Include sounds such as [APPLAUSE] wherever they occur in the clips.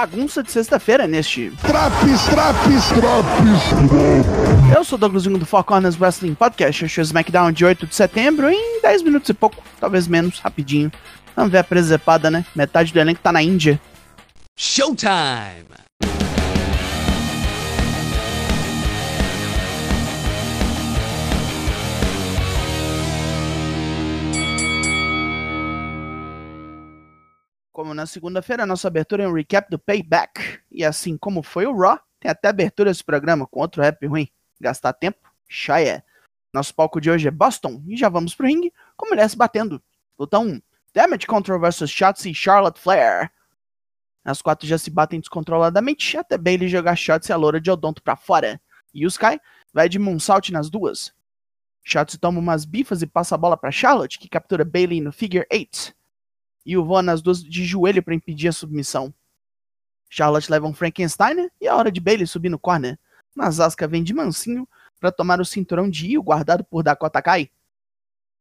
bagunça de sexta-feira neste. Traps, traps, traps. Eu sou o Douglas Jung do Four Corners Wrestling Podcast. Este é o SmackDown de 8 de setembro em 10 minutos e pouco, talvez menos, rapidinho. Vamos ver a presepada, né? Metade do elenco tá na Índia. Showtime! Como na segunda-feira, nossa abertura é um recap do Payback. E assim como foi o Raw, tem até abertura desse programa com outro rap ruim. Gastar tempo? Já é. Nosso palco de hoje é Boston e já vamos pro ringue com mulheres batendo. Luta 1. Damage Control vs Shotzi e Charlotte Flair. As quatro já se batem descontroladamente até Bailey jogar Shotzi e a loura de Odonto pra fora. E Sky vai de moonsault nas duas. Shotzi toma umas bifas e passa a bola pra Charlotte, que captura Bailey no Figure 8 e o voa nas duas de joelho para impedir a submissão. Charlotte leva um Frankenstein e é hora de Bailey subir no corner, mas Asuka vem de mansinho para tomar o cinturão de Io guardado por Dakota Kai.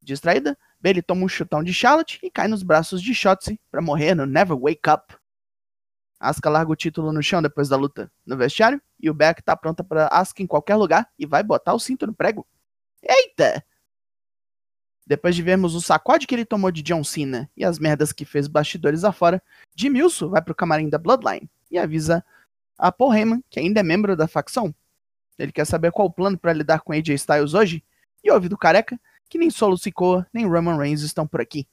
Distraída, Bailey toma um chutão de Charlotte e cai nos braços de Shotzi para morrer no Never Wake Up. Asuka larga o título no chão depois da luta. No vestiário, e o Beck tá pronta para Asuka em qualquer lugar e vai botar o cinto no prego. Eita! Depois de vermos o sacode que ele tomou de John Cena e as merdas que fez bastidores afora, Jimmy Uso vai pro camarim da Bloodline e avisa a Paul Heyman, que ainda é membro da facção. Ele quer saber qual o plano para lidar com AJ Styles hoje e ouve do careca que nem Solo Sikoa nem Roman Reigns estão por aqui.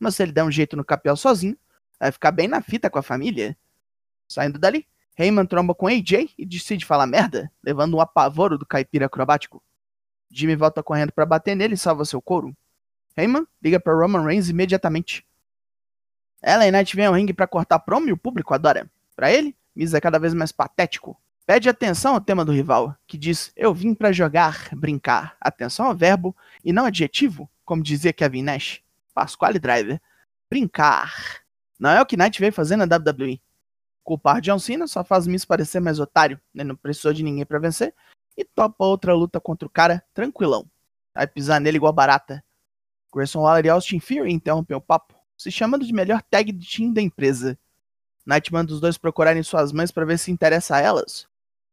Mas se ele der um jeito no capel sozinho, vai ficar bem na fita com a família. Saindo dali, Heyman tromba com AJ e decide falar merda, levando um apavoro do caipira acrobático. Jimmy volta correndo para bater nele e salva seu couro. Heyman liga para Roman Reigns imediatamente. Ellen Knight vem ao ringue para cortar promo e o público adora. Para ele, Miz é cada vez mais patético. Pede atenção ao tema do rival, que diz: Eu vim para jogar, brincar. Atenção ao verbo e não adjetivo, como dizia Kevin Nash. Pasquale Driver. Brincar. Não é o que Knight veio fazer na WWE. Culpar John Cena só faz Miz parecer mais otário, né? não precisou de ninguém para vencer, e topa outra luta contra o cara tranquilão. Vai pisar nele igual barata. Grayson Waller e Austin Fury interrompem o papo, se chamando de melhor tag de team da empresa. Knight manda os dois procurarem suas mães para ver se interessa a elas.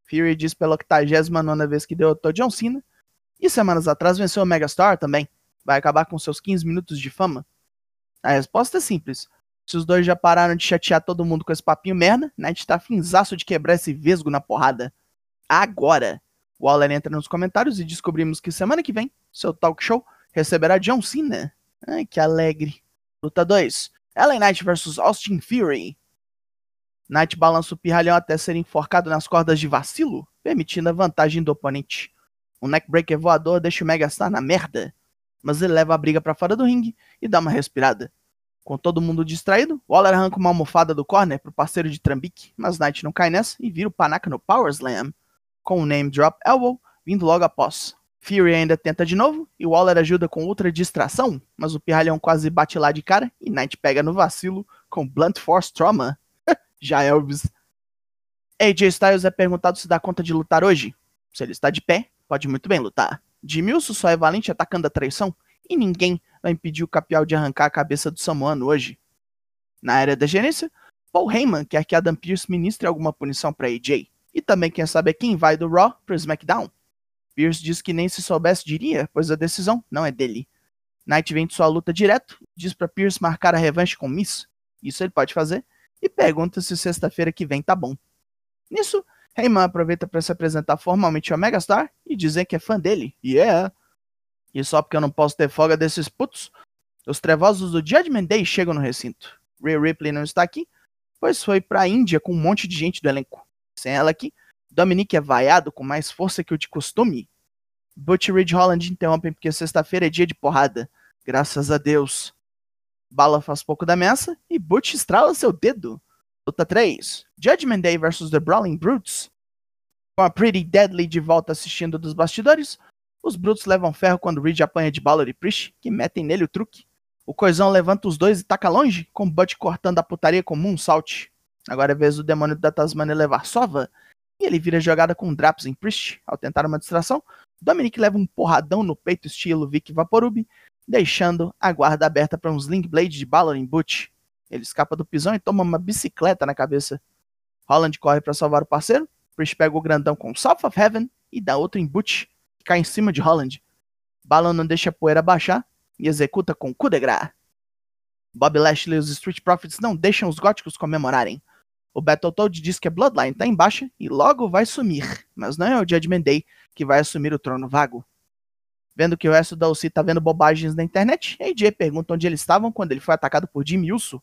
Fury diz pela 89 vez que derrotou John Cena, e semanas atrás venceu o Megastar também. Vai acabar com seus 15 minutos de fama? A resposta é simples. Se os dois já pararam de chatear todo mundo com esse papinho merda, Knight tá finzaço de quebrar esse vesgo na porrada. Agora! Waller entra nos comentários e descobrimos que semana que vem, seu talk show receberá John Cena. Ai, que alegre. Luta 2. Ellen Knight vs Austin Fury. Knight balança o pirralhão até ser enforcado nas cordas de vacilo, permitindo a vantagem do oponente. O neckbreaker voador deixa o Megastar na merda, mas ele leva a briga para fora do ringue e dá uma respirada. Com todo mundo distraído, Waller arranca uma almofada do corner pro parceiro de Trambique, mas Knight não cai nessa e vira o panaca no Power Slam, com o name drop elbow vindo logo após. Fury ainda tenta de novo e Waller ajuda com outra distração, mas o pirralhão quase bate lá de cara e Knight pega no vacilo com Blunt Force Trauma. [LAUGHS] Já Elvis. AJ Styles é perguntado se dá conta de lutar hoje. Se ele está de pé, pode muito bem lutar. Uso só é valente atacando a traição e ninguém vai impedir o Capial de arrancar a cabeça do Samoano hoje. Na área da gerência, Paul Heyman quer que Adam Pearce ministre alguma punição para AJ. E também quer saber quem vai do Raw para SmackDown. Pierce diz que nem se soubesse diria, pois a decisão não é dele. Knight vem de sua luta direto, diz para Pierce marcar a revanche com Miss, isso ele pode fazer, e pergunta se sexta-feira que vem tá bom. Nisso, Heyman aproveita para se apresentar formalmente ao Megastar e dizer que é fã dele. Yeah! E só porque eu não posso ter folga desses putos, os trevosos do Judgment Day chegam no recinto. Rhea Ripley não está aqui, pois foi para a Índia com um monte de gente do elenco. Sem ela aqui, Dominic é vaiado com mais força que o de costume. Butch Reed Holland interrompem porque sexta-feira é dia de porrada. Graças a Deus. Bala faz pouco da ameaça e Butch estrala seu dedo. Luta 3. Judgment Day vs The Brawling Brutes. Com a Pretty Deadly de volta assistindo dos bastidores, os Brutes levam ferro quando Reed apanha de Balor e Priest, que metem nele o truque. O Coisão levanta os dois e taca longe, com Butch cortando a putaria com Moonsault. Agora é vez do demônio da Tasmania levar sova, e ele vira jogada com Draps em Priest. Ao tentar uma distração, Dominic leva um porradão no peito estilo Vic Vaporub, deixando a guarda aberta para um Sling Blade de em Butch. Ele escapa do pisão e toma uma bicicleta na cabeça. Holland corre para salvar o parceiro, Priest pega o grandão com South of Heaven e dá outro em Butch, que cai em cima de Holland. Balon não deixa a poeira baixar e executa com coup de. Bob Lashley e os Street Profits não deixam os góticos comemorarem. O Battletoad diz que a Bloodline tá em baixa e logo vai sumir, mas não é o Judgment Day que vai assumir o trono vago. Vendo que o resto da UC tá vendo bobagens na internet, AJ pergunta onde eles estavam quando ele foi atacado por Jimmy Uso.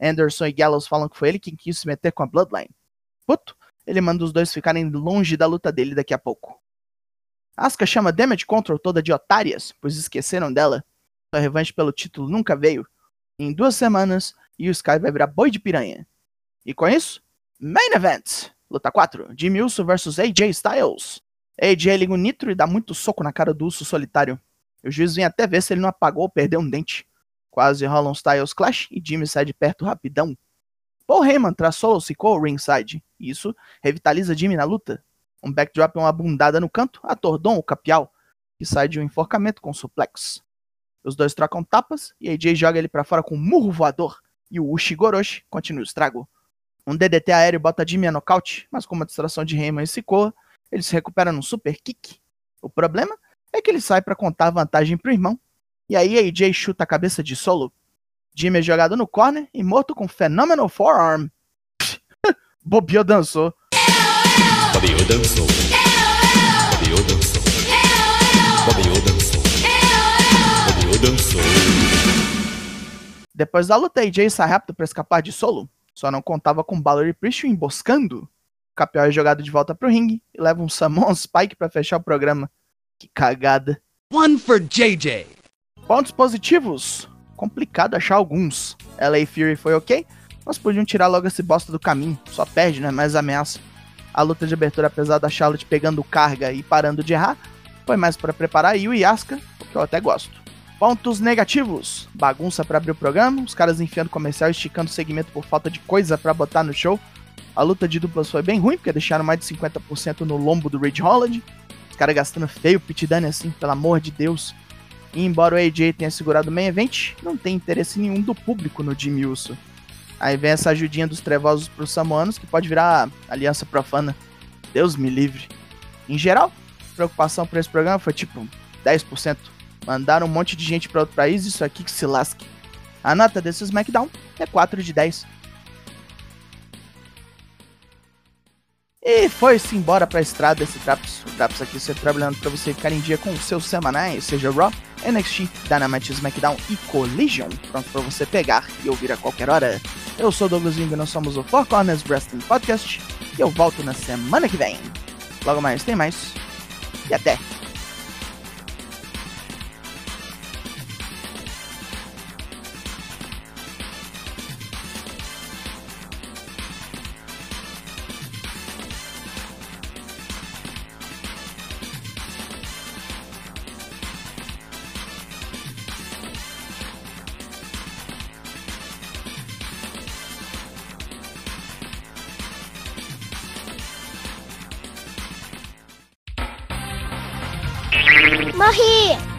Anderson e Gallows falam que foi ele quem quis se meter com a Bloodline. Puto, ele manda os dois ficarem longe da luta dele daqui a pouco. Asuka chama Damage Control toda de otárias, pois esqueceram dela. Sua revanche pelo título nunca veio. Em duas semanas, e o Sky vai virar boi de piranha. E com isso, Main Event! Luta 4, Jimmy Uso vs AJ Styles. AJ liga o nitro e dá muito soco na cara do urso solitário. O juiz vem até ver se ele não apagou ou perdeu um dente. Quase rola um Styles Clash e Jimmy sai de perto rapidão. Paul Heyman traz Solo ao ringside. Isso revitaliza Jimmy na luta. Um backdrop e uma bundada no canto atordam o capial, que sai de um enforcamento com suplex. Os dois trocam tapas e AJ joga ele para fora com um murro voador. E o Ushigoroshi continua o estrago. Um DDT aéreo bota Jimmy a nocaute, mas com uma distração de Heyman e Sikoa, ele se recupera num super kick. O problema é que ele sai para contar a vantagem pro irmão. E aí AJ chuta a cabeça de Solo. Jimmy é jogado no corner e morto com Phenomenal Forearm. [LAUGHS] Bobiô dançou. Bobiô dançou. Bobiô dançou. Bobiô dançou. Bobiô dançou. Depois da luta, AJ sai rápido para escapar de Solo. Só não contava com Balor e Priest emboscando. Capial é jogado de volta pro ringue e leva um Samon Spike para fechar o programa. Que cagada. One for JJ. Pontos positivos. Complicado achar alguns. LA Fury foi ok, mas podiam tirar logo esse bosta do caminho. Só perde, né? Mais ameaça. A luta de abertura, apesar da Charlotte pegando carga e parando de errar, foi mais para preparar Yu e Asuka, que eu até gosto. Pontos negativos. Bagunça para abrir o programa, os caras enfiando comercial esticando o segmento por falta de coisa para botar no show. A luta de duplas foi bem ruim, porque deixaram mais de 50% no lombo do Ridge Holland. Os caras gastando feio pit dane assim, pelo amor de Deus. E embora o AJ tenha segurado o main event, não tem interesse nenhum do público no Jimmy Uso. Aí vem essa ajudinha dos trevosos pros samoanos, que pode virar aliança profana. Deus me livre. Em geral, preocupação para esse programa foi tipo 10%. Mandaram um monte de gente para outro país, isso aqui que se lasque. A nota desse SmackDown é 4 de 10. E foi-se embora pra estrada esse Traps. O Traps aqui sempre trabalhando para você ficar em dia com os seus semanais, seja Raw, NXT, Dynamite, SmackDown e Collision, pronto para você pegar e ouvir a qualquer hora. Eu sou o Douglas Wing nós somos o Four Corners Wrestling Podcast e eu volto na semana que vem. Logo mais tem mais e até! マヒー。